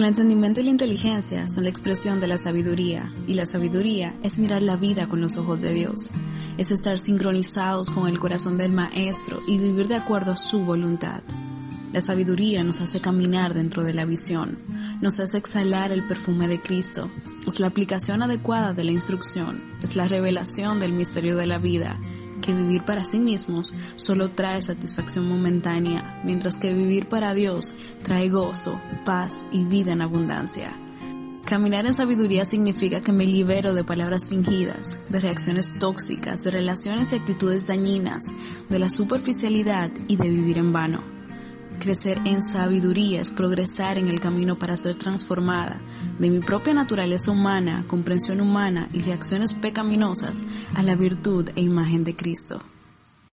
El entendimiento y la inteligencia son la expresión de la sabiduría, y la sabiduría es mirar la vida con los ojos de Dios, es estar sincronizados con el corazón del Maestro y vivir de acuerdo a su voluntad. La sabiduría nos hace caminar dentro de la visión, nos hace exhalar el perfume de Cristo, es la aplicación adecuada de la instrucción, es la revelación del misterio de la vida que vivir para sí mismos solo trae satisfacción momentánea, mientras que vivir para Dios trae gozo, paz y vida en abundancia. Caminar en sabiduría significa que me libero de palabras fingidas, de reacciones tóxicas, de relaciones y actitudes dañinas, de la superficialidad y de vivir en vano. Crecer en sabiduría es progresar en el camino para ser transformada de mi propia naturaleza humana, comprensión humana y reacciones pecaminosas a la virtud e imagen de Cristo.